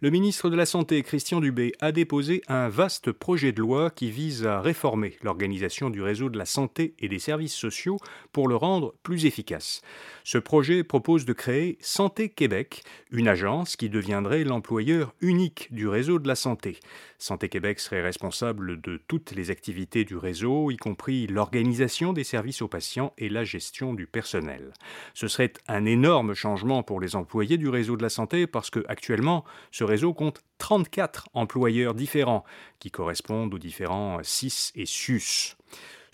Le ministre de la Santé, Christian Dubé, a déposé un vaste projet de loi qui vise à réformer l'organisation du réseau de la santé et des services sociaux pour le rendre plus efficace. Ce projet propose de créer Santé Québec, une agence qui deviendrait l'employeur unique du réseau de la santé. Santé Québec serait responsable de toutes les activités du réseau, y compris l'organisation des services aux patients et la gestion du personnel. Ce serait un énorme changement pour les employés du réseau de la santé parce que actuellement, réseau compte 34 employeurs différents qui correspondent aux différents CIS et SUS.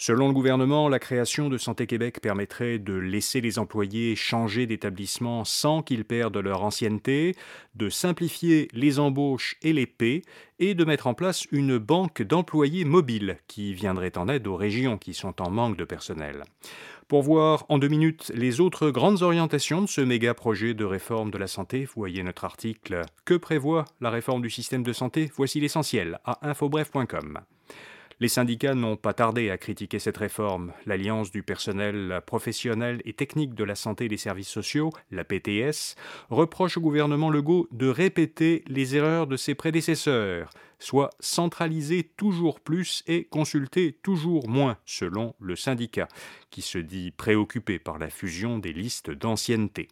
Selon le gouvernement, la création de Santé Québec permettrait de laisser les employés changer d'établissement sans qu'ils perdent leur ancienneté, de simplifier les embauches et les paix, et de mettre en place une banque d'employés mobiles qui viendrait en aide aux régions qui sont en manque de personnel. Pour voir en deux minutes les autres grandes orientations de ce méga projet de réforme de la santé, voyez notre article Que prévoit la réforme du système de santé? Voici l'essentiel à infobref.com. Les syndicats n'ont pas tardé à critiquer cette réforme. L'Alliance du personnel professionnel et technique de la santé et des services sociaux, la PTS, reproche au gouvernement Legault de répéter les erreurs de ses prédécesseurs, soit centraliser toujours plus et consulter toujours moins, selon le syndicat, qui se dit préoccupé par la fusion des listes d'ancienneté.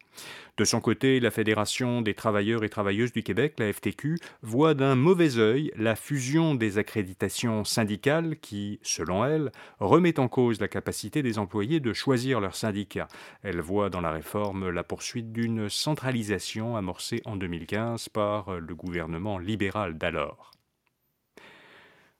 De son côté, la Fédération des travailleurs et travailleuses du Québec, la FTQ, voit d'un mauvais œil la fusion des accréditations syndicales qui, selon elle, remet en cause la capacité des employés de choisir leur syndicat. Elle voit dans la réforme la poursuite d'une centralisation amorcée en 2015 par le gouvernement libéral d'alors.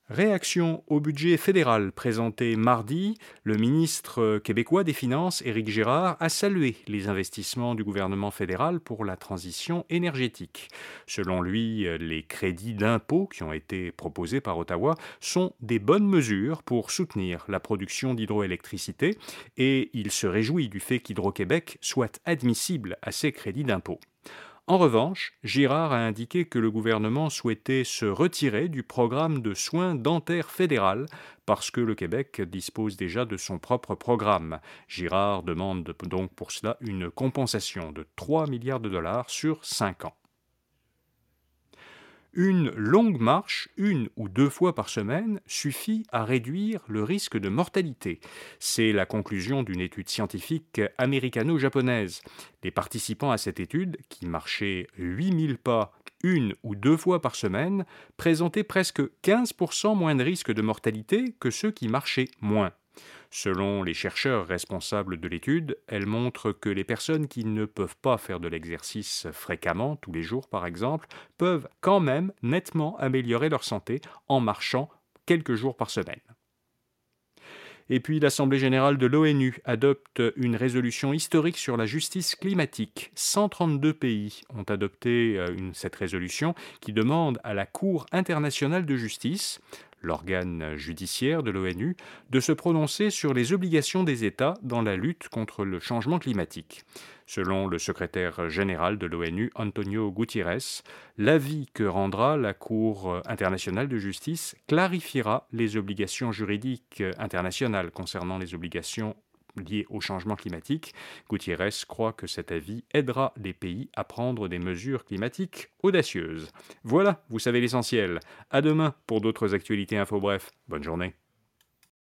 Réaction au budget fédéral présenté mardi, le ministre québécois des Finances, Éric Girard, a salué les investissements du gouvernement fédéral pour la transition énergétique. Selon lui, les crédits d'impôt qui ont été proposés par Ottawa sont des bonnes mesures pour soutenir la production d'hydroélectricité et il se réjouit du fait qu'Hydro-Québec soit admissible à ces crédits d'impôt. En revanche, Girard a indiqué que le gouvernement souhaitait se retirer du programme de soins dentaires fédéral parce que le Québec dispose déjà de son propre programme. Girard demande donc pour cela une compensation de 3 milliards de dollars sur 5 ans. Une longue marche, une ou deux fois par semaine, suffit à réduire le risque de mortalité. C'est la conclusion d'une étude scientifique américano-japonaise. Les participants à cette étude, qui marchaient 8000 pas une ou deux fois par semaine, présentaient presque 15% moins de risque de mortalité que ceux qui marchaient moins. Selon les chercheurs responsables de l'étude, elle montre que les personnes qui ne peuvent pas faire de l'exercice fréquemment, tous les jours par exemple, peuvent quand même nettement améliorer leur santé en marchant quelques jours par semaine. Et puis l'Assemblée générale de l'ONU adopte une résolution historique sur la justice climatique. 132 pays ont adopté euh, cette résolution qui demande à la Cour internationale de justice l'organe judiciaire de l'ONU, de se prononcer sur les obligations des États dans la lutte contre le changement climatique. Selon le secrétaire général de l'ONU, Antonio Gutiérrez, l'avis que rendra la Cour internationale de justice clarifiera les obligations juridiques internationales concernant les obligations liées au changement climatique. Gutiérrez croit que cet avis aidera les pays à prendre des mesures climatiques audacieuses. Voilà, vous savez l'essentiel. À demain pour d'autres actualités info bref. Bonne journée.